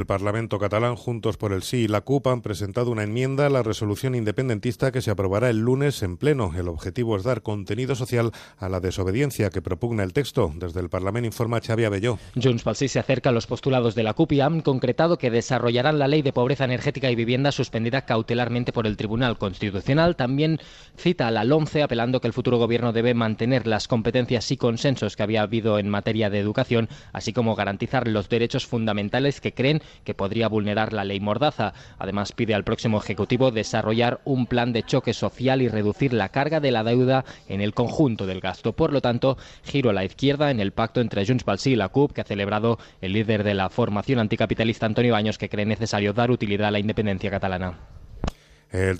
El Parlamento catalán, Juntos por el Sí y la CUP han presentado una enmienda a la resolución independentista que se aprobará el lunes en pleno. El objetivo es dar contenido social a la desobediencia que propugna el texto. Desde el Parlamento informa Xavi Abelló. Junts pel Sí se acerca a los postulados de la CUP y han concretado que desarrollarán la ley de pobreza energética y vivienda suspendida cautelarmente por el Tribunal Constitucional. También cita a la LOMCE apelando que el futuro gobierno debe mantener las competencias y consensos que había habido en materia de educación, así como garantizar los derechos fundamentales que creen que podría vulnerar la ley Mordaza. Además, pide al próximo Ejecutivo desarrollar un plan de choque social y reducir la carga de la deuda en el conjunto del gasto. Por lo tanto, giro a la izquierda en el pacto entre Junts pel y la CUP que ha celebrado el líder de la formación anticapitalista Antonio Baños, que cree necesario dar utilidad a la independencia catalana.